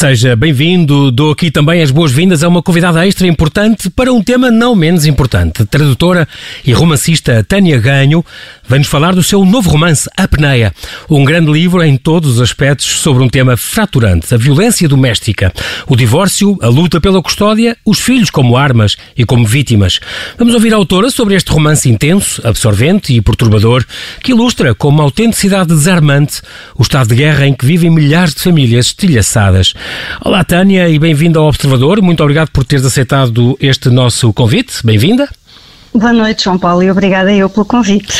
Seja bem-vindo, dou aqui também as boas-vindas a uma convidada extra importante para um tema não menos importante. Tradutora e romancista Tânia Ganho vem-nos falar do seu novo romance, Apneia, um grande livro em todos os aspectos sobre um tema fraturante, a violência doméstica, o divórcio, a luta pela custódia, os filhos como armas e como vítimas. Vamos ouvir a autora sobre este romance intenso, absorvente e perturbador, que ilustra com uma autenticidade desarmante o estado de guerra em que vivem milhares de famílias estilhaçadas. Olá, Tânia, e bem-vinda ao Observador. Muito obrigado por teres aceitado este nosso convite. Bem-vinda. Boa noite, João Paulo, e obrigada eu pelo convite.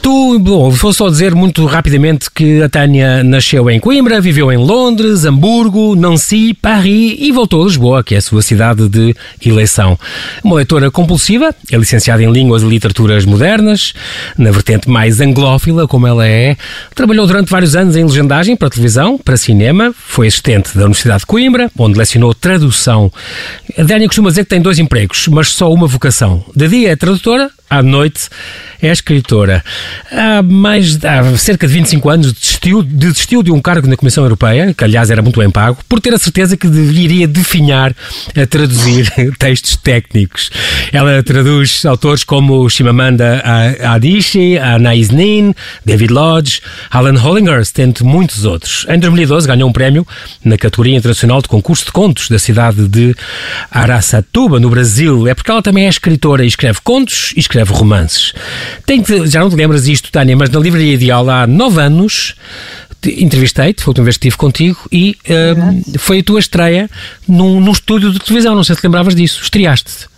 Tu, bom, vou só dizer muito rapidamente que a Tânia nasceu em Coimbra, viveu em Londres, Hamburgo, Nancy, Paris e voltou a Lisboa, que é a sua cidade de eleição. Uma leitora compulsiva, é licenciada em Línguas e Literaturas Modernas, na vertente mais anglófila, como ela é. Trabalhou durante vários anos em legendagem para televisão, para cinema, foi assistente da Universidade de Coimbra, onde lecionou tradução. A Tânia costuma dizer que tem dois empregos, mas só uma vocação. De dia é tradutora, à noite é escritora. Há mais há cerca de 25 anos desistiu, desistiu de um cargo na Comissão Europeia, que aliás era muito bem pago, por ter a certeza que iria definhar a traduzir textos técnicos. Ela traduz autores como Shimamanda Adichie, Anais Nin, David Lodge, Alan Hollingworth, entre muitos outros. Em 2012 ganhou um prémio na categoria internacional de concurso de contos da cidade de Araçatuba, no Brasil. É porque ela também é escritora e escreve contos e escreve romances. Tem que, já não te lembras disto, Tânia, mas na Livraria Ideal há nove anos entrevistei-te, foi a última vez que estive contigo e um, foi a tua estreia num, num estúdio de televisão, não sei se te lembravas disso, estreaste-te.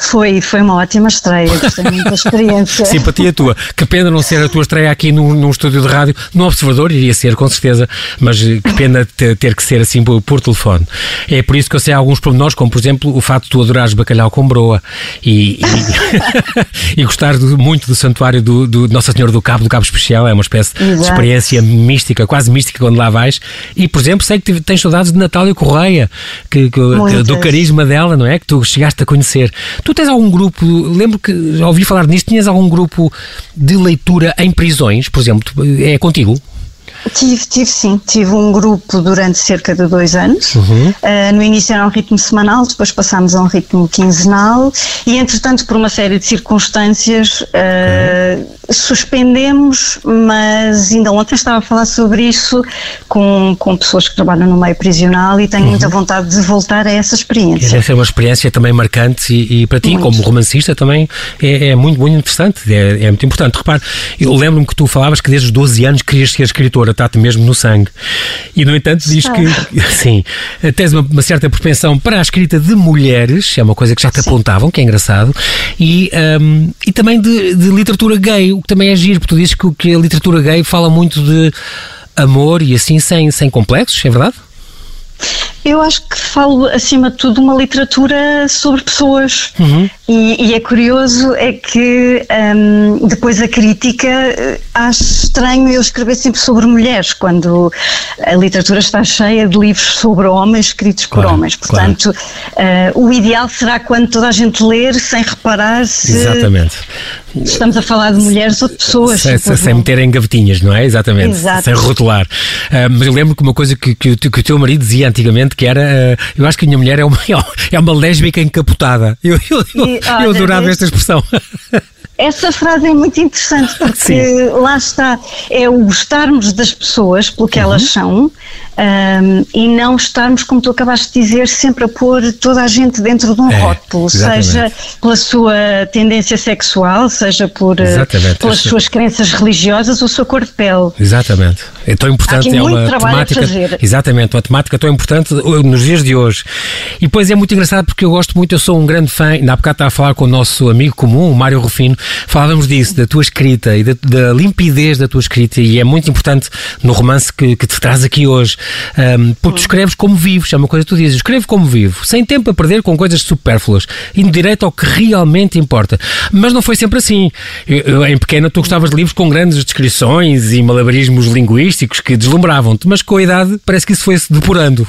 Foi, foi uma ótima estreia, gostei muito da experiência. Simpatia tua. Que pena não ser a tua estreia aqui num, num estúdio de rádio. No Observador iria ser, com certeza, mas que pena ter, que ser assim por, por, telefone. É por isso que eu sei alguns pormenores, como por exemplo o facto de tu adorares bacalhau com broa e, e, e gostar muito do santuário do, do, Nossa Senhora do Cabo, do Cabo Especial. É uma espécie Exato. de experiência mística, quase mística quando lá vais. E, por exemplo, sei que tens saudades de Natália Correia, que, que, do carisma dela, não é? Que tu chegaste a conhecer. Tu tens algum grupo, lembro que já ouvi falar nisto, tinhas algum grupo de leitura em prisões, por exemplo, é contigo? Tive, tive sim. Tive um grupo durante cerca de dois anos. Uhum. Uh, no início era um ritmo semanal, depois passámos a um ritmo quinzenal e, entretanto, por uma série de circunstâncias, uh, suspendemos, mas ainda ontem estava a falar sobre isso com, com pessoas que trabalham no meio prisional e tenho uhum. muita vontade de voltar a essa experiência. Deve ser uma experiência também marcante e, e para ti, muito. como romancista, também é, é muito, muito interessante, é, é muito importante. Repare, eu lembro-me que tu falavas que desde os 12 anos querias ser escritora está-te mesmo no sangue. E, no entanto, diz que, sim, tens uma, uma, certa propensão para a escrita de mulheres, é uma coisa que já te sim. apontavam, que é engraçado, e, um, e também de, de, literatura gay, o que também é giro, porque tu dizes que, que a literatura gay fala muito de amor e assim, sem, sem complexos, é verdade? Eu acho que falo, acima de tudo, uma literatura sobre pessoas. Uhum. E, e, é curioso é que um, depois a crítica eh, acho estranho eu escrever sempre sobre mulheres, quando a literatura está cheia de livros sobre homens escritos por claro, homens. Portanto, claro. uh, o ideal será quando toda a gente ler sem reparar se Exatamente. estamos a falar de mulheres ou de pessoas. Sem, sem meter em gavetinhas, não é? Exatamente. Exato. Sem rotular. Uh, mas eu lembro que uma coisa que, que, que, o teu marido dizia antigamente que era, uh, eu acho que a minha mulher é uma, é uma lésbica encapotada. Eu, eu, eu, olha, eu adorava esta expressão. Essa frase é muito interessante porque Sim. lá está, é o gostarmos das pessoas pelo que uhum. elas são um, e não estarmos, como tu acabaste de dizer, sempre a pôr toda a gente dentro de um é, rótulo, exatamente. seja pela sua tendência sexual, seja por, eh, pelas suas crenças religiosas ou sua cor de pele. Exatamente. É tão importante, é uma temática. Exatamente, uma temática tão importante nos dias de hoje. E depois é muito engraçado porque eu gosto muito, eu sou um grande fã, ainda há bocado estava a falar com o nosso amigo comum, o Mário Rufino, falávamos disso, da tua escrita e da, da limpidez da tua escrita, e é muito importante no romance que, que te traz aqui hoje. Um, porque tu escreves como vives, é uma coisa que tu dizes, escrevo como vivo, sem tempo a perder com coisas supérfluas, indo direto ao que realmente importa. Mas não foi sempre assim. Eu, eu, em pequena tu gostavas de livros com grandes descrições e malabarismos linguísticos que deslumbravam-te, mas com a idade parece que isso foi-se depurando.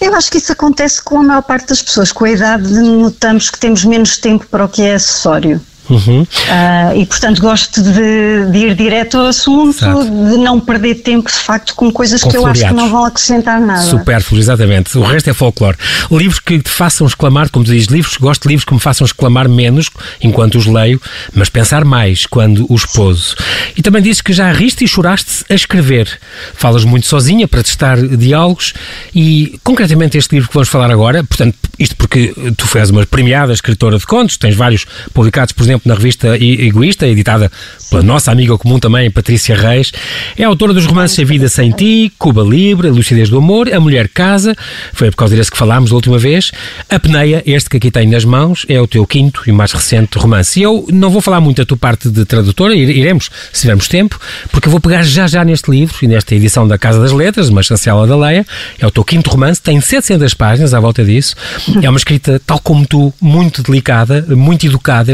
Eu acho que isso acontece com a maior parte das pessoas. Com a idade notamos que temos menos tempo para o que é acessório. Uhum. Uh, e, portanto, gosto de, de, ir direto ao assunto, Exato. de não perder tempo, de facto, com coisas com que eu acho que não vão acrescentar nada. Supérfluo, exatamente. O resto é folclore. Livros que te façam exclamar, como dizes, livros, gosto de livros que me façam exclamar menos enquanto os leio, mas pensar mais quando os pouso. E também dizes que já riste e choraste a escrever. Falas muito sozinha para testar diálogos e, concretamente, este livro que vamos falar agora, portanto, isto porque tu fez uma premiada escritora de contos, tens vários publicados, por exemplo, na revista Egoísta, editada pela nossa amiga comum também, Patrícia Reis. É autora dos romances A Vida Sem Ti, Cuba Libre, Lucidez do Amor, A Mulher Casa, foi por causa desse que falámos da última vez. A Peneia, este que aqui tenho nas mãos, é o teu quinto e mais recente romance. E eu não vou falar muito da tua parte de tradutora, iremos, se tivermos tempo, porque eu vou pegar já já neste livro e nesta edição da Casa das Letras, uma chancela da Leia. É o teu quinto romance, tem 700 páginas à volta disso. É uma escrita, tal como tu, muito delicada, muito educada.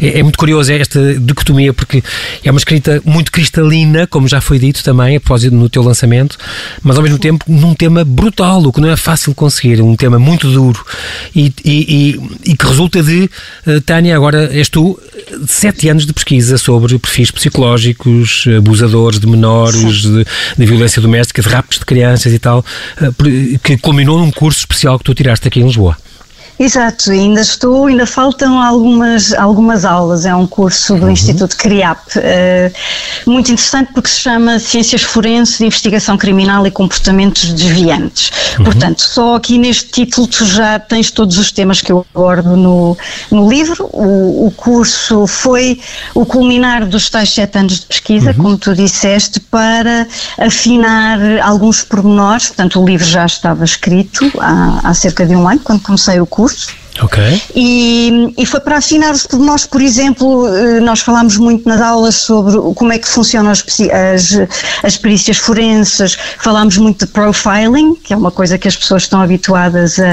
É, é, é muito curioso esta dicotomia, porque é uma escrita muito cristalina, como já foi dito também, a propósito no teu lançamento, mas ao mesmo tempo num tema brutal, o que não é fácil conseguir, um tema muito duro e, e, e, e que resulta de, uh, Tânia, agora és tu, sete anos de pesquisa sobre perfis psicológicos, abusadores de menores, de, de, violência doméstica, de raptos de crianças e tal, uh, que culminou num curso especial que tu tiraste aqui em Lisboa. Exato, ainda estou, ainda faltam algumas, algumas aulas. É um curso do uhum. Instituto CRIAP, uh, muito interessante porque se chama Ciências Forenses de Investigação Criminal e Comportamentos Desviantes. Uhum. Portanto, só aqui neste título tu já tens todos os temas que eu abordo no, no livro. O, o curso foi o culminar dos tais sete anos de pesquisa, uhum. como tu disseste, para afinar alguns pormenores. Portanto, o livro já estava escrito há, há cerca de um ano, quando comecei o curso curso. Ok. E, e foi para afinar os pormenores, por exemplo, eh, nós falámos muito nas aulas sobre como é que funcionam as, as, as perícias forenses, falámos muito de profiling, que é uma coisa que as pessoas estão habituadas a,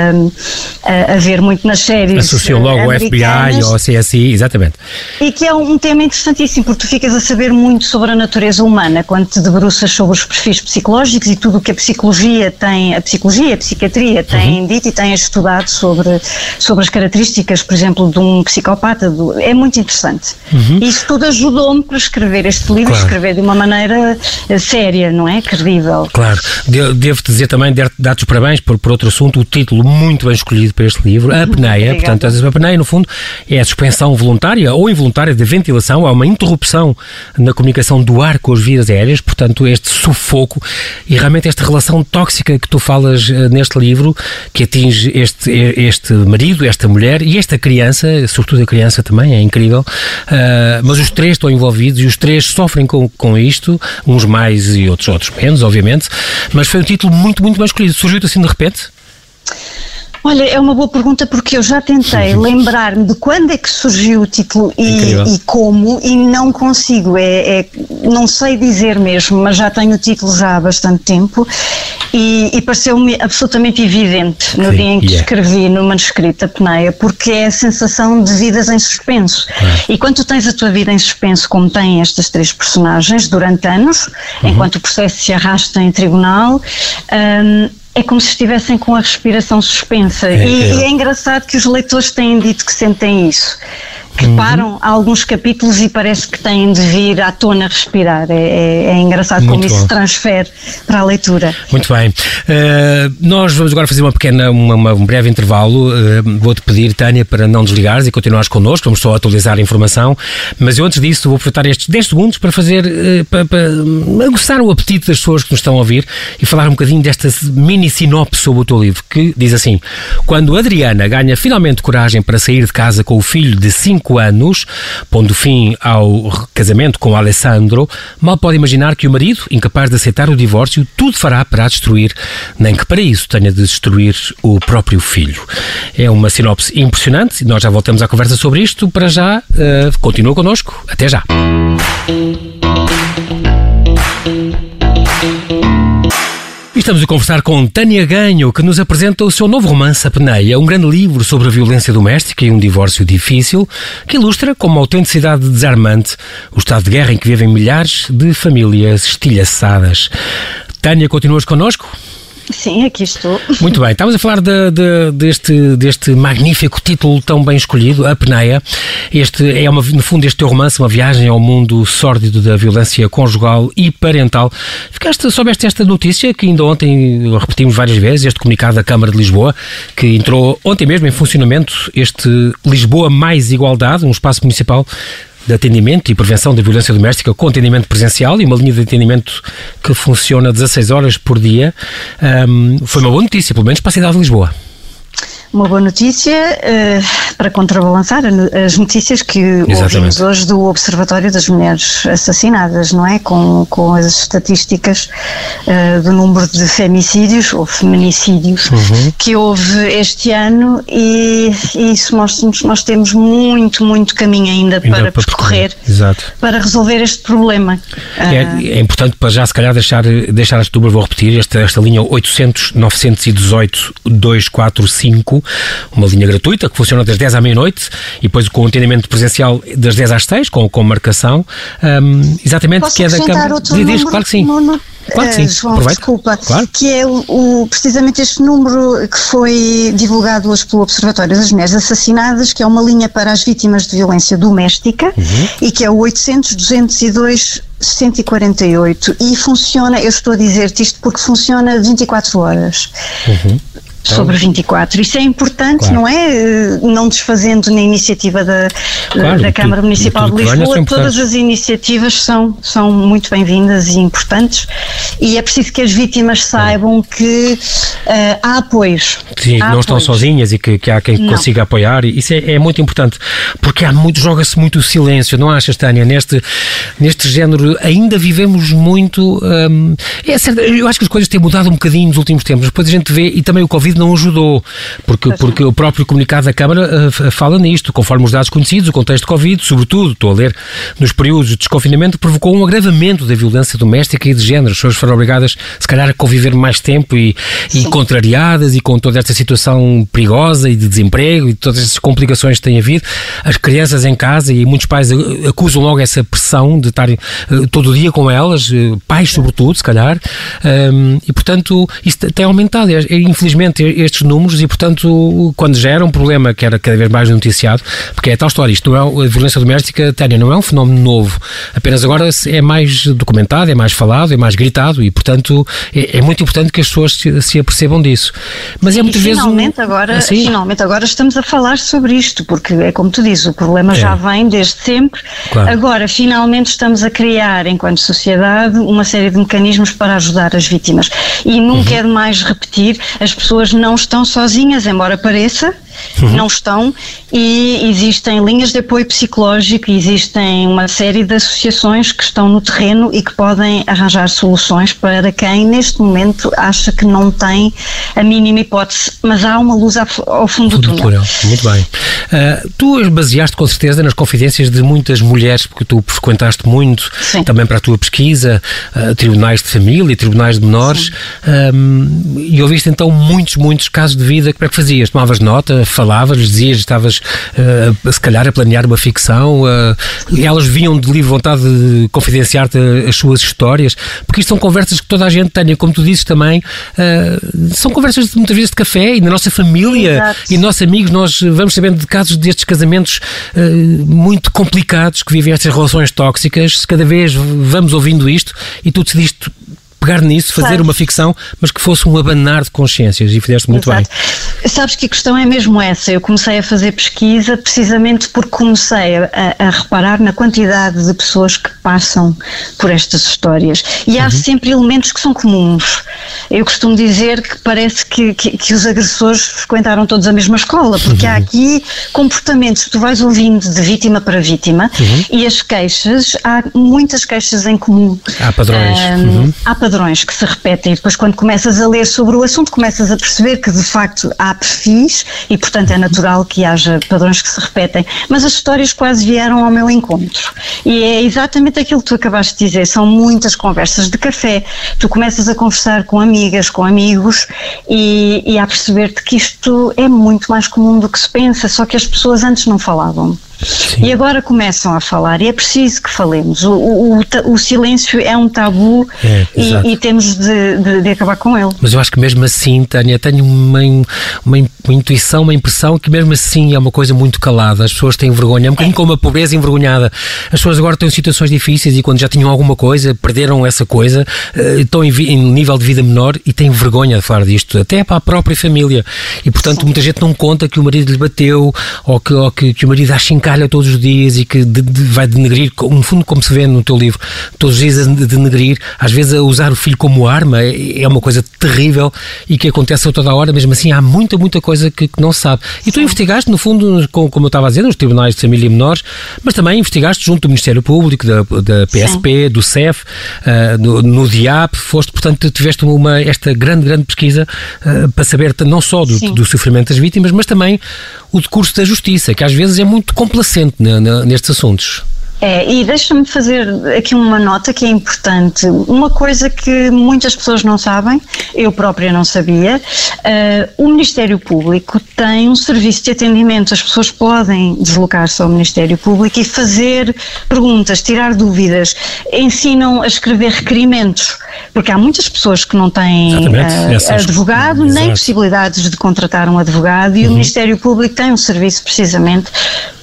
a, a ver muito nas séries. Associam logo o FBI ou o CSI, exatamente. E que é um tema interessantíssimo, porque tu ficas a saber muito sobre a natureza humana quando te debruças sobre os perfis psicológicos e tudo o que a psicologia tem, a psicologia, a psiquiatria tem uhum. dito e tem estudado sobre sobre as características, por exemplo, de um psicopata. Do, é muito interessante. Uhum. Isso tudo ajudou-me para escrever este livro, claro. escrever de uma maneira eh, séria, não é? Credível. Claro. Devo-te dizer também, dar-te os parabéns por, por outro assunto, o título muito bem escolhido para este livro, A Apneia. Portanto, a apneia, no fundo, é a suspensão voluntária ou involuntária de ventilação, há uma interrupção na comunicação do ar com as vias aéreas, portanto, este sufoco e realmente esta relação tóxica que tu falas eh, neste livro, que atinge este, este marido esta mulher e esta criança, sobretudo a criança também, é incrível, uh, mas os três estão envolvidos e os três sofrem com, com isto, uns mais e outros, outros menos, obviamente, mas foi um título muito, muito bem escolhido. Surgiu assim de repente? Olha, é uma boa pergunta porque eu já tentei lembrar-me de quando é que surgiu o título e, e como e não consigo, é, é, não sei dizer mesmo, mas já tenho o título já há bastante tempo e, e pareceu-me absolutamente evidente no Sim, dia em que yeah. escrevi no manuscrito a Peneia, porque é a sensação de vidas em suspenso. E quando tu tens a tua vida em suspenso, como têm estas três personagens durante anos, uhum. enquanto o processo se arrasta em tribunal, um, é como se estivessem com a respiração suspensa. É, e, é. e, é. engraçado que os leitores têm dito que sentem isso que uhum. param alguns capítulos e parece que têm de vir à tona respirar. É, é, é engraçado Muito como bom. isso se transfere para a leitura. Muito bem. Uh, nós vamos agora fazer uma pequena, uma, uma um breve intervalo. Uh, Vou-te pedir, Tânia, para não desligares e continuares connosco. Vamos só atualizar a informação. Mas eu, antes disso, vou aproveitar estes 10 segundos para fazer, uh, para, para aguçar o apetite das pessoas que nos estão a ouvir e falar um bocadinho desta mini sinopse sobre o teu livro, que diz assim: Quando Adriana ganha finalmente coragem para sair de casa com o filho de 5 cinco anos, pondo fim ao casamento com Alessandro, mal pode imaginar que o marido, incapaz de aceitar o divórcio, tudo fará para a destruir, nem que para isso tenha de destruir o próprio filho. É uma sinopse impressionante e nós já voltamos à conversa sobre isto. Para já, uh, continua connosco. Até já. Estamos a conversar com Tânia Ganho, que nos apresenta o seu novo romance, A Peneia, um grande livro sobre a violência doméstica e um divórcio difícil, que ilustra com uma autenticidade desarmante o estado de guerra em que vivem milhares de famílias estilhaçadas. Tânia, continuas connosco? Sim, aqui estou. Muito bem, estávamos a falar de, de, deste, deste magnífico título tão bem escolhido, A Peneia. Este é, uma, no fundo, este teu romance, uma viagem ao mundo sórdido da violência conjugal e parental. Ficaste, soubeste esta notícia que ainda ontem repetimos várias vezes, este comunicado da Câmara de Lisboa, que entrou ontem mesmo em funcionamento, este Lisboa Mais Igualdade, um espaço municipal de atendimento e prevenção da violência doméstica com atendimento presencial e uma linha de atendimento que funciona 16 horas por dia. Um, foi uma boa notícia, pelo menos para a cidade de Lisboa uma boa notícia uh, para contrabalançar as notícias que Exatamente. ouvimos hoje do Observatório das Mulheres Assassinadas, não é? Com, com as estatísticas uh, do número de femicídios ou feminicídios uhum. que houve este ano e, e isso mostra-nos nós temos muito, muito caminho ainda, ainda para, para percorrer para resolver este problema. É, uh, é, importante para já se calhar deixar, deixar as tubas, vou repetir, esta, esta linha 800 918 245 uma linha gratuita que funciona das 10 à meia-noite e depois com o atendimento presencial das 10 às 6, com, com marcação. Um, exatamente, Posso que é da Câmara. Diz, claro que sim. Claro que sim. Uh, João, Aproveito. desculpa, claro. que é o, o, precisamente este número que foi divulgado hoje pelo Observatório das Mulheres Assassinadas, que é uma linha para as vítimas de violência doméstica uhum. e que é o 800 202 148 e funciona, eu estou a dizer-te isto porque funciona 24 horas. Uhum. Então, sobre 24. Isso é importante, claro. não é? Eh, não desfazendo na iniciativa da, claro, da Câmara Municipal de Lisboa, todas as iniciativas são, são muito bem-vindas e importantes e é preciso que as vítimas saibam que uh, há apoios. Sim, há não estão sozinhas e que, que há quem não. consiga apoiar. Isso é, é, muito importante, porque há muito, joga-se muito o silêncio, não achas, Tânia? Neste, neste género ainda vivemos muito. Hum, é certo, eu acho que as coisas têm mudado um bocadinho nos últimos tempos. Depois a gente vê, e também o Covid não ajudou, porque, porque o próprio comunicado da Câmara uh, fala nisto, conforme os dados conhecidos, o contexto de Covid, sobretudo, estou a ler, nos períodos de desconfinamento, provocou um agravamento da violência doméstica e de género. As pessoas foram obrigadas, se calhar, a conviver mais tempo e, e contrariadas e com toda esta situação perigosa e de desemprego e todas essas complicações que têm havido. As crianças em casa e muitos pais acusam logo essa pressão de estar uh, todo o dia com elas, uh, pais sobretudo, se calhar, um, e portanto isso tem aumentado. Infelizmente, estes números e, portanto, quando já era um problema que era cada vez mais noticiado, porque é tal história, isto não é, a violência doméstica, Tânia, não é um fenómeno novo, apenas agora é mais documentado, é mais falado, é mais gritado e, portanto, é, é muito importante que as pessoas se, se apercebam disso. Mas é muitas vezes finalmente um... agora, assim? finalmente agora estamos a falar sobre isto, porque é como tu dizes, o problema é. já vem desde sempre. Claro. Agora, finalmente estamos a criar, enquanto sociedade, uma série de mecanismos para ajudar as vítimas. E nunca uhum. é demais repetir, as pessoas não estão sozinhas, embora pareça, uhum. não estão, e existem linhas de apoio psicológico, existem uma série de associações que estão no terreno e que podem arranjar soluções para quem neste momento acha que não tem a mínima hipótese, mas há uma luz ao fundo do túnel. Muito bem. Uh, tu baseaste com certeza nas confidências de muitas mulheres, porque tu frequentaste muito, Sim. também para a tua pesquisa, uh, tribunais de família, tribunais de menores, um, e ouviste então muitos, muitos casos de vida. Como é que fazias? Tomavas nota, falavas, dizias, estavas uh, se calhar a planear uma ficção, uh, e elas vinham de livre vontade de confidenciar-te as suas histórias, porque isto são conversas que toda a gente tem, como tu dizes também, uh, são conversas de, muitas vezes de café e na nossa família Exato. e nossos amigos, nós vamos sabendo de casos destes casamentos muito complicados que vivem estas relações tóxicas, cada vez vamos ouvindo isto e tu decidiste pegar nisso, fazer claro. uma ficção, mas que fosse um abanar de consciências e fizeste muito Exato. bem. Sabes que a questão é mesmo essa. Eu comecei a fazer pesquisa precisamente porque comecei a, a reparar na quantidade de pessoas que passam por estas histórias. E há uhum. sempre elementos que são comuns. Eu costumo dizer que parece que, que, que os agressores frequentaram todos a mesma escola, porque uhum. há aqui comportamentos que tu vais ouvindo de vítima para vítima uhum. e as queixas, há muitas queixas em comum. Há padrões. Um, há padrões padrões que se repetem. E depois quando começas a ler sobre o assunto começas a perceber que de facto há perfis e portanto é natural que haja padrões que se repetem, mas as histórias quase vieram ao meu encontro. E é exatamente aquilo que tu acabaste de dizer, são muitas conversas de café, tu começas a conversar com amigas, com amigos e, e a perceber-te que isto é muito mais comum do que se pensa, só que as pessoas antes não falavam. Sim. E agora começam a falar e é preciso que falemos. O, o, o, o silêncio é um tabu é, e, e, temos de, de, de, acabar com ele. Mas eu acho que mesmo assim, Tânia, tenho uma, uma, uma, intuição, uma impressão que mesmo assim é uma coisa muito calada. As pessoas têm vergonha, é um bocadinho é. como a pobreza envergonhada. As pessoas agora estão em situações difíceis e quando já tinham alguma coisa, perderam essa coisa, eh, estão em, em nível de vida menor e têm vergonha de falar disto, até para a própria família. E portanto, Sim. muita gente não conta que o marido lhe bateu ou que, ou que, que o marido acha encalha todos os dias e que de, de, vai denegrir, no fundo, como se vê no teu livro, todos os dias a denegrir, às vezes a usar o filho como arma, é, é uma coisa terrível e que acontece a toda a hora, mesmo assim há muita, muita coisa que, que não se sabe. E tu investigaste, no fundo, como eu estava a dizer, nos tribunais de família menores, mas também investigaste junto do Ministério Público, da, da PSP, Sim. do CEF, uh, no, no DIAP, foste, portanto, tiveste uma, esta grande, grande pesquisa uh, para saber não só do, do sofrimento das vítimas, mas também o decurso da justiça, que às vezes é muito complacente nestes assuntos. É, e deixa-me fazer aqui uma nota que é importante. Uma coisa que muitas pessoas não sabem, eu própria não sabia, uh, o Ministério Público tem um serviço de atendimento. As pessoas podem deslocar-se ao Ministério Público e fazer perguntas, tirar dúvidas, ensinam a escrever requerimentos, porque há muitas pessoas que não têm uh, advogado, nem possibilidades de contratar um advogado, e uhum. o Ministério Público tem um serviço precisamente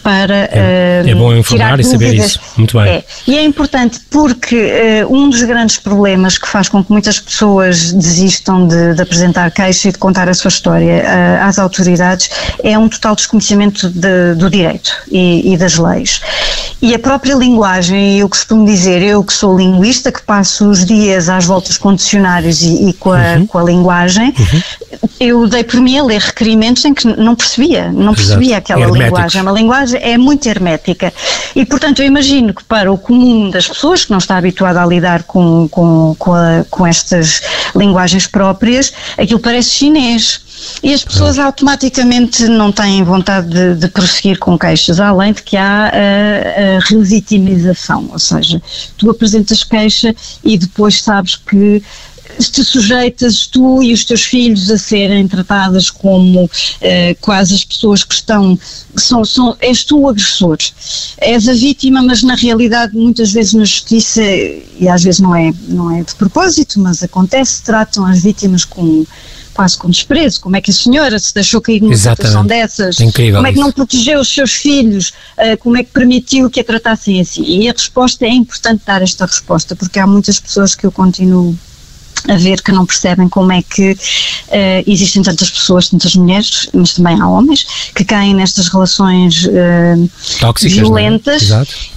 para é, uh, é bom informar e saber isso. Muito bem. É. E é importante porque uh, um dos grandes problemas que faz com que muitas pessoas desistam de, de apresentar queixa e de contar a sua história uh, às autoridades é um total desconhecimento de, do direito e, e, das leis. E a própria linguagem, eu costumo dizer, eu que sou linguista, que passo os dias às voltas com dicionários e, e com, a, uhum. com a linguagem, uhum. eu dei por mim a ler requerimentos em que não percebia, não percebia Exato. aquela linguagem. É uma linguagem é muito hermética. E, portanto, eu imagino que para o comum das pessoas, que não está habituado a lidar com, com, com, a, com estas linguagens próprias, aquilo parece chinês. E as pessoas automaticamente não têm vontade de, de prosseguir com queixas, além de que há a, a relegitimização, ou seja, tu apresentas queixa e depois sabes que te sujeitas tu e os teus filhos a serem tratadas como eh, quase as pessoas que estão, são, são, és tu o agressor, és a vítima, mas na realidade muitas vezes na justiça, e às vezes não é, não é de propósito, mas acontece, tratam as vítimas com quase com desprezo. Como é que a senhora se deixou cair numa Exatamente. situação dessas? Incrível como é que não protegeu os seus filhos? Uh, como é que permitiu que a tratassem assim? E a resposta é importante dar esta resposta, porque há muitas pessoas que eu continuo a ver que não percebem como é que uh, existem tantas pessoas, tantas mulheres, mas também há homens, que caem nestas relações uh, Tóxicas, é? violentas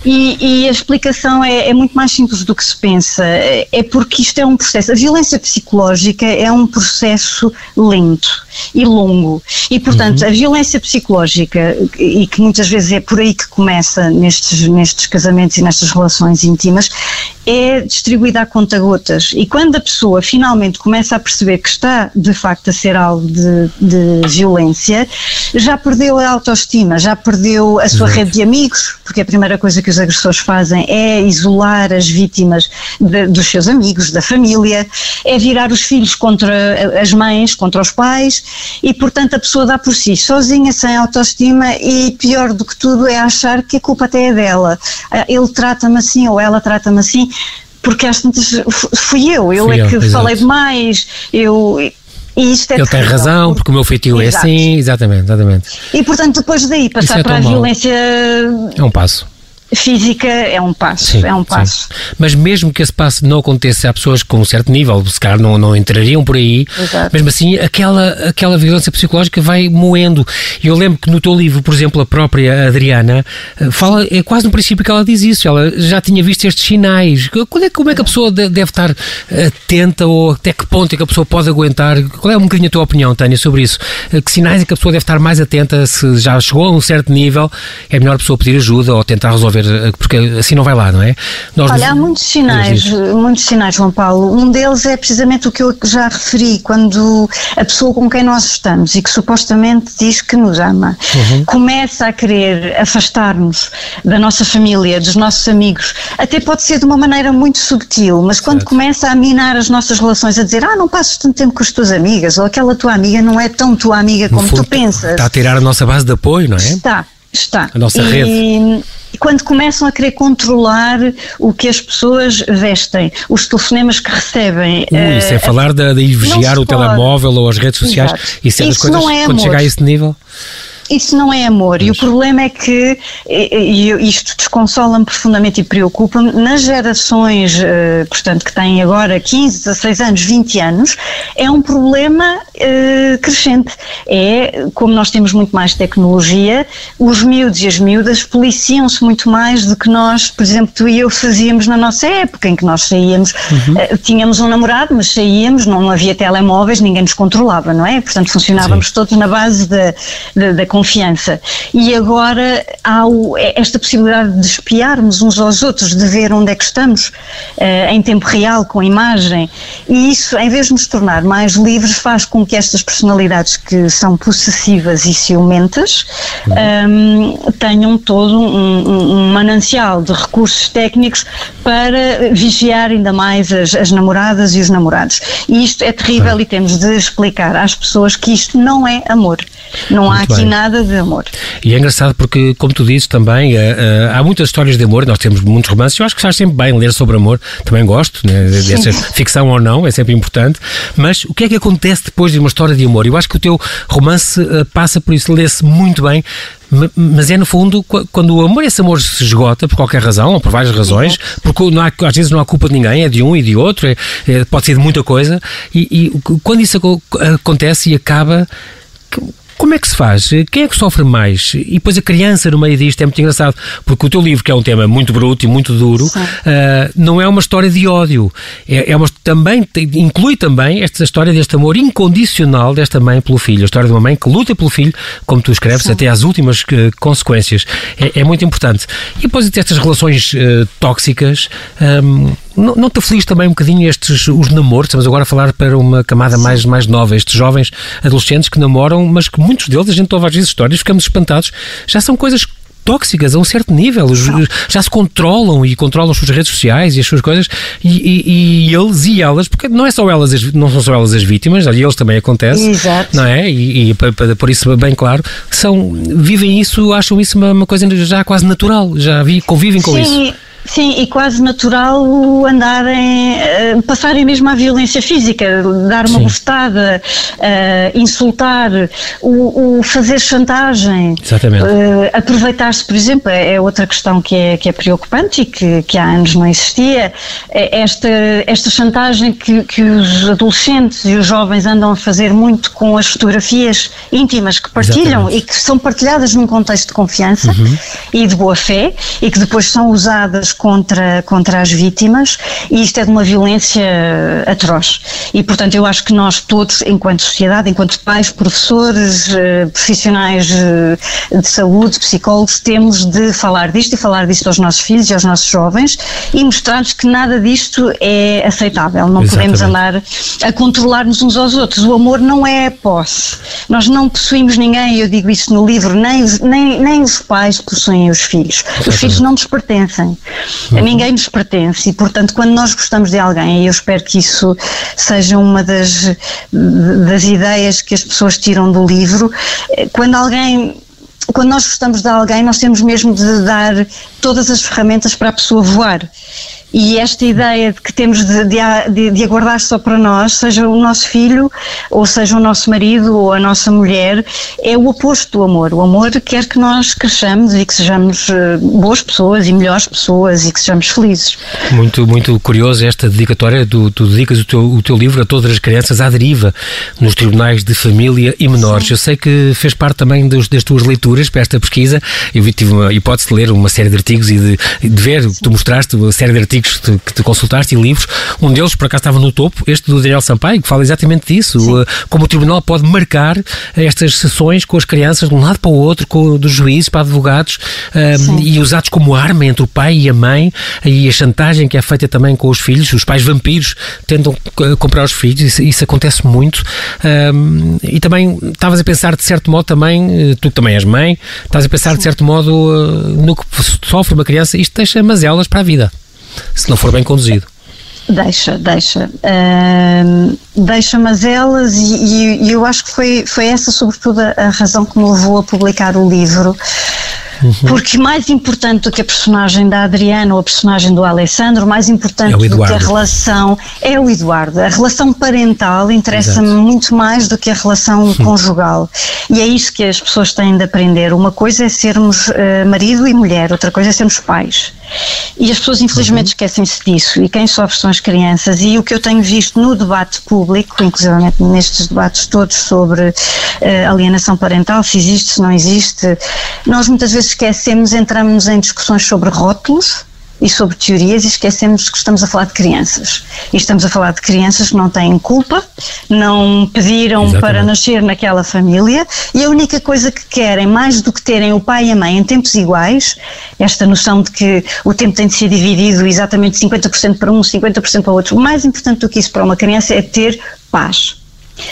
e, e, a explicação é, é, muito mais simples do que se pensa. É porque isto é um processo. A violência psicológica é um processo lento e longo. E, portanto, uhum. a violência psicológica, e que muitas vezes é por aí que começa nestes, nestes casamentos e nestas relações íntimas, é distribuída a conta-gotas. E quando a pessoa finalmente começa a perceber que está, de facto, a ser alvo de, de violência, já perdeu a autoestima, já perdeu a sua Exato. rede de amigos, porque a primeira coisa que os agressores fazem é isolar as vítimas de, dos seus amigos, da família, é virar os filhos contra as mães, contra os pais, e, portanto, a pessoa dá por si sozinha, sem autoestima, e pior do que tudo é achar que a culpa até é dela. Ele trata-me assim ou ela trata-me assim porque às tantas fui eu, eu fui é que falei demais, eu, e isto é Ele tem razão, porque o meu feitio é assim, exatamente, exatamente. E portanto, depois daí passar é para a mal. violência. É um passo física é um passo, sim, é um passo. Sim. Mas mesmo que esse passo não aconteça, há pessoas com um certo nível, se calhar não, não entrariam por aí, Exato. mesmo assim aquela, aquela violência psicológica vai moendo. Eu lembro que no teu livro, por exemplo, a própria Adriana eh, fala, é quase no princípio que ela diz isso, ela já tinha visto estes sinais. Qual é, como é que a pessoa deve estar atenta ou até que ponto é que a pessoa pode aguentar? Qual é um bocadinho a tua opinião, Tânia, sobre isso? Eh, que sinais é que a pessoa deve estar mais atenta se já chegou a um certo nível, é melhor a pessoa pedir ajuda ou tentar resolver ver, porque assim não vai lá, não é? Nós Olha, há muitos sinais, muitos sinais, João Paulo. Um deles é precisamente o que eu já referi, quando a pessoa com quem nós estamos e que supostamente diz que nos ama, uhum. começa a querer afastar-nos da nossa família, dos nossos amigos, até pode ser de uma maneira muito subtil, mas quando certo. começa a minar as nossas relações, a dizer, ah, não passas tanto tempo com as tuas amigas, ou aquela tua amiga não é tão tua amiga como fundo, tu pensas. Está a tirar a nossa base de apoio, não é? Está Está. A nossa e, rede. Quando começam a querer controlar o que as pessoas vestem, os telefonemas que recebem. Uh, sem é falar de, de vigiar o pode. telemóvel ou as redes sociais. Exato. Isso é das Isso coisas não é quando amor. chega a esse nível. Isso não é amor. E o problema é que, e e isto desconsola-me profundamente e preocupa-me, nas gerações, eh, portanto, que têm agora 15, 16 anos, 20 anos, é um problema eh, crescente. É, como nós temos muito mais tecnologia, os miúdos e as miúdas policiam-se muito mais do que nós, por exemplo, tu e eu fazíamos na nossa época, em que nós saíamos, eh, tínhamos um namorado, mas saíamos, não, havia telemóveis, ninguém nos controlava, não é? Portanto, funcionávamos todos na base da, da, da confiança. E agora há o- esta possibilidade de espiarmos uns aos outros, de ver onde é que estamos eh, em tempo real, com imagem. E isso, em vez de nos tornar mais livres, faz com que estas personalidades que são possessivas e ciumentas ehm, tenham todo um, um- um manancial de recursos técnicos para vigiar ainda mais as, as namoradas e os namorados. E isto é terrível e temos de explicar às pessoas que isto não é amor. Não há Muito aqui bem. nada de amor. E é engraçado porque, como tu dizes também, eh, eh, há muitas histórias de amor, nós temos muitos romances, eu acho que faz sempre bem ler sobre amor, também gosto, né, dessa ficção ou não, é sempre importante, mas o que é que acontece depois de uma história de amor? Eu acho que o teu romance eh, passa por isso, lê-se muito bem, ma- mas é no fundo qu- quando o amor, esse amor se esgota por qualquer razão, ou por várias razões, porque há, às vezes não há culpa de ninguém, é de um e de outro, é- é- pode ser de muita coisa, e, e quando isso aco- acontece e acaba, como é que se faz? Quem é que sofre mais? E depois a criança no meio disto é muito engraçado, porque o teu livro, que é um tema muito bruto e muito duro, Sim. ah, não é uma história de ódio. É, é uma, também, inclui também esta história deste amor incondicional desta mãe pelo filho. A história de uma mãe que luta pelo filho, como tu escreves, até às últimas eh, consequências. É, é muito importante. E depois destas relações eh, tóxicas, ahm, não, não te aflige também um bocadinho estes, os namoros? Estamos agora a falar para uma camada mais, mais nova, estes jovens adolescentes que namoram, mas que muitos deles, a gente ouve às vezes histórias, ficamos espantados, já são coisas tóxicas a um certo nível, os- já se controlam e controlam as suas redes sociais e as suas coisas e, e- e eles e elas, porque não é só elas, as- não são só elas as vítimas, ali eles também acontece, Exato. não é? E, e para, pôr isso bem claro, são, vivem isso, acham isso uma, uma coisa já quase natural, já vi, convivem com isso. Sim, e quase natural o andarem, eh, passarem mesmo à violência física, dar uma Sim. bofetada, eh, insultar, o, o fazer chantagem. Exatamente. Eh, aproveitar-se, por exemplo, é é outra questão que é, que é preocupante e que, que há anos não existia. É Esta, esta chantagem que, que os adolescentes e os jovens andam a fazer muito com as fotografias íntimas que partilham Exatamente. e que são partilhadas num contexto de confiança e de boa fé e que depois são usadas contra, contra as vítimas e isto é de uma violência atroz. E portanto eu acho que nós todos, enquanto sociedade, enquanto pais, professores, eh, profissionais eh, de saúde, psicólogos, temos de falar disto e falar disto aos nossos filhos e aos nossos jovens e mostrar-lhes que nada disto é aceitável. Não podemos Exatamente. andar a controlar-nos uns aos outros. O amor não é posse. Nós não possuímos ninguém, eu digo isso no livro, nem os, nem, nem os pais possuem os filhos. Os filhos não nos pertencem. A ninguém nos pertence. E, portanto, quando nós gostamos de alguém, e eu espero que isso seja uma das, das ideias que as pessoas tiram do livro, eh, quando alguém quando nós gostamos de alguém, nós temos mesmo de dar todas as ferramentas para a pessoa voar. E esta ideia de que temos de, de, de, aguardar só para nós, seja o nosso filho, ou seja o nosso marido, ou a nossa mulher, é o oposto do amor. O amor quer que nós cresçamos e que sejamos eh, boas pessoas e melhores pessoas e que sejamos felizes. Muito, muito curioso esta dedicatória. Tu, tu dedicas o teu, o teu livro a todas as crianças à deriva nos tribunais de família e menores. Eu sei que fez parte também dos, das tuas leituras para esta pesquisa. Eu tive uma hipótese de ler uma série de artigos e de, de ver, tu mostraste uma série de artigos que tu, que tu consultaste e livros. Um deles, por acaso, estava no topo, este do Daniel Sampaio, que fala exatamente disso. eh, Como o tribunal pode marcar estas sessões com as crianças de um lado para o outro, com, dos juízes para advogados, eh, e usados como arma entre o pai e a mãe, e a chantagem que é feita também com os filhos. Os pais vampiros tentam eh, comprar os filhos, isso, isso acontece muito. Um, e também estavas a pensar, de certo modo, também, eh, tu que também és mãe, estás a pensar, de certo modo, no que sofre uma criança, isto deixa mazelas para a vida, se não for bem conduzido. Deixa, deixa. Uh, deixa mazelas e, e, eu acho que foi, foi essa, sobretudo, a razão que me levou a publicar o livro. Uhum. Porque mais importante do que a personagem da Adriana ou a personagem do Alessandro, mais importante é do que a relação é o Eduardo. A relação parental interessa-me muito mais do que a relação conjugal. E é isso que as pessoas têm de aprender. Uma coisa é sermos uh, marido e mulher, outra coisa é sermos pais. E as pessoas infelizmente uhum. esquecem-se disso e quem sofre são as crianças e o que eu tenho visto no debate público, inclusive nestes debates todos sobre uh, alienação parental, se existe, se não existe, nós muitas vezes esquecemos, entramos em discussões sobre rótulos e sobre teorias e esquecemos que estamos a falar de crianças. E estamos a falar de crianças que não têm culpa, não pediram Exatamente. para nascer naquela família e a única coisa que querem, mais do que terem o pai e a mãe em tempos iguais, esta noção de que o tempo tem de ser dividido exatamente 50% para um, 50% para o outro, mais importante do que isso para uma criança é ter paz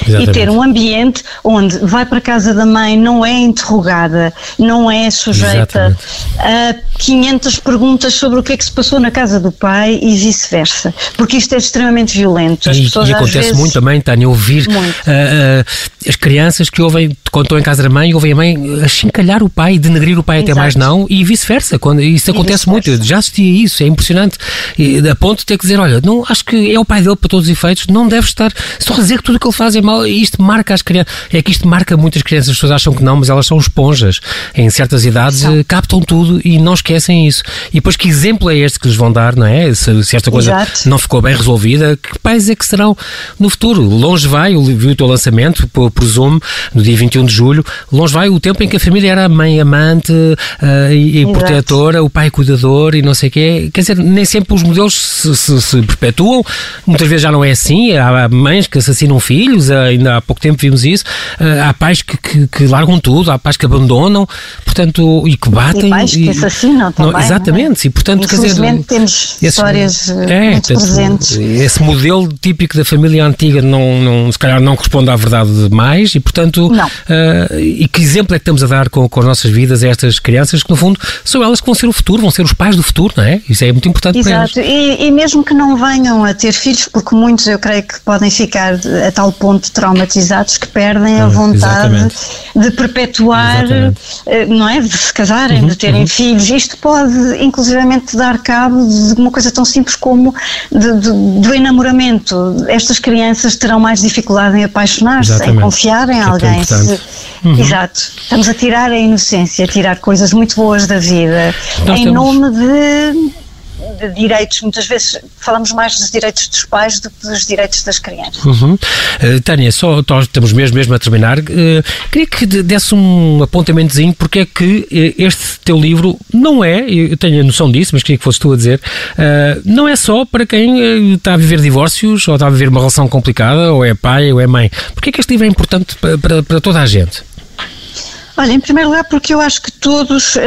Exatamente. e ter um ambiente onde vai para a casa da mãe, não é interrogada, não é sujeita Exatamente. a 500 perguntas sobre o que é que se passou na casa do pai e vice-versa, porque isto é extremamente violento. As e, pessoas, e acontece vezes, muito também, Tânia, ouvir uh, uh, as crianças que ouvem, quando estão em casa da mãe, ouvem a mãe achincalhar o pai, denegrir o pai Exato. até mais não, e vice-versa. Quando Isso acontece muito, eu já assisti a isso, é impressionante. E, a ponto de ter que dizer, olha, não, acho que é o pai dele para todos os efeitos, não deve estar só dizer que tudo o que ele faz é mal, isto marca as crianças, é que isto marca muitas crianças, as pessoas acham que não, mas elas são esponjas. Em certas idades São. captam tudo e não esquecem isso. E depois que exemplo é este que lhes vão dar, não é? Se, se esta coisa Exato. não ficou bem resolvida, que pais é que serão no futuro? Longe vai, eu vi o teu lançamento Zoom, no dia 21 de julho, longe vai o tempo em que a família era a mãe amante uh, e, e protetora, o pai cuidador e não sei o quê. Quer dizer, nem sempre os modelos se, se, se perpetuam, muitas vezes já não é assim, há mães que assassinam filhos, ainda ainda há pouco tempo vimos isso. Uh, há pais que, que, que, largam tudo, há pais que abandonam, portanto, e que batem. E pais e, que assassinam também. Não, exatamente, não é? e portanto, quer dizer. temos esse, histórias é, muito presentes. Esse modelo típico da família antiga não, não, se calhar não corresponde à verdade mais e, portanto, uh, e que exemplo é que estamos a dar com, com as nossas vidas a estas crianças que, no fundo, são elas que vão ser o futuro, vão ser os pais do futuro, não é? Isso é muito importante Exato. para eles. E, e mesmo que não venham a ter filhos, porque muitos eu creio que podem ficar a tal ponto de traumatizados que perdem a ah, vontade Exatamente. de perpetuar, Exatamente. Eh, não é? De se casarem, uhum, de terem uhum. filhos. Isto pode, inclusivamente, dar cabo de uma coisa tão simples como de, de, do enamoramento. Estas crianças terão mais dificuldade em apaixonar-se, em confiar em é alguém. Se, uhum. Exato. Estamos a tirar a inocência, a tirar coisas muito boas da vida, Nós em temos... nome de de direitos, muitas vezes falamos mais dos direitos dos pais do que dos direitos das crianças. Uhum. Uh, Tânia, só estamos mesmo, mesmo a terminar. Uh, queria que desse um apontamentozinho porque é que uh, este teu livro não é, eu tenho a noção disso, mas queria que fosse tu a dizer, não é só para quem está a viver divórcios ou está a viver uma relação complicada, ou é pai ou é mãe. Porque é que este livro é importante para, para, para toda a gente? Olha, em primeiro lugar porque eu acho que todos uh,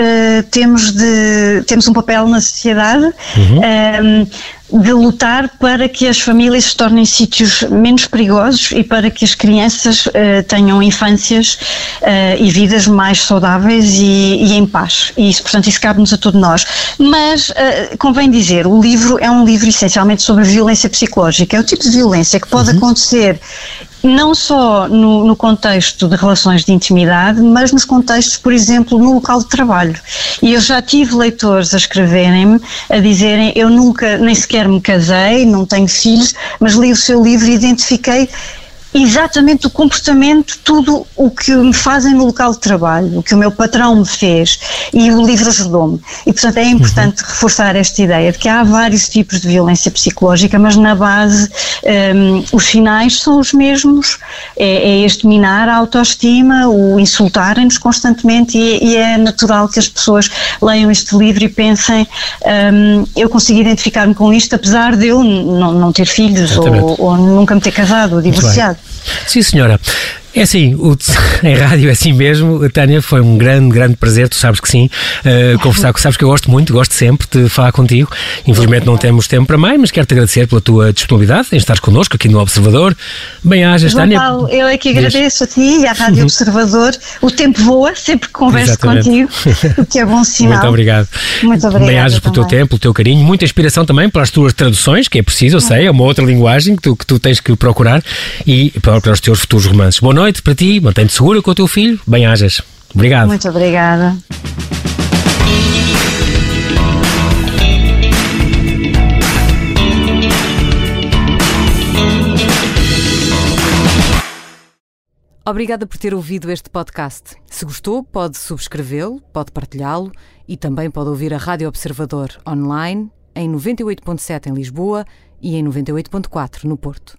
temos, de, temos um papel na sociedade uhum. uh, de lutar para que as famílias se tornem sítios menos perigosos e para que as crianças uh, tenham infâncias e vidas mais saudáveis e, e, em paz. E isso, portanto, isso cabe-nos a todos nós. Mas convém dizer, o livro é um livro essencialmente sobre violência psicológica. É o tipo de violência que pode uhum. acontecer não só no, no, contexto de relações de intimidade, mas nos contextos, por exemplo, no local de trabalho. E eu já tive leitores a escreverem-me, a dizerem: Eu nunca, nem sequer me casei, não tenho filhos, mas li o seu livro e identifiquei exatamente o comportamento, tudo o que me fazem no local de trabalho, o que o meu patrão me fez e o livro ajudou-me. E, portanto, é importante uhum. reforçar esta ideia de que há vários tipos de violência psicológica, mas na base um, os sinais são os mesmos. É, é este minar a autoestima, o insultarem-nos constantemente e, e, é natural que as pessoas leiam este livro e pensem um, eu consigo identificar-me com isto, apesar de eu não, não ter filhos ou, ou, nunca me ter casado ou divorciado. Sim, senhora. É assim, o, em rádio é assim mesmo. Tânia, foi um grande, grande prazer, tu sabes que sim, uh, conversar, sabes que eu gosto muito, gosto sempre de falar contigo. Infelizmente não temos tempo para mais, mas quero-te agradecer pela tua disponibilidade em estares connosco aqui no Observador. Bem-ajas, Tânia. Paulo, eu é que agradeço a ti e à Rádio Observador. O tempo voa, sempre que converso Exatamente. contigo, o que é bom sinal. Muito obrigado. Muito obrigado. Bem-ajas pelo teu tempo, pelo teu carinho, muita inspiração também pelas tuas traduções, que é preciso, eu sei, é uma outra linguagem que tu, que tu tens que procurar e para, para os teus futuros romances. Boa noite para ti, mantém-te segura com o teu filho, bem-ajas. Obrigado. Muito obrigada. Obrigada por ter ouvido este podcast. Se gostou, pode subscrevê-lo, pode partilhá-lo e também pode ouvir a Rádio Observador online em 98.7 em Lisboa e em 98.4 no Porto.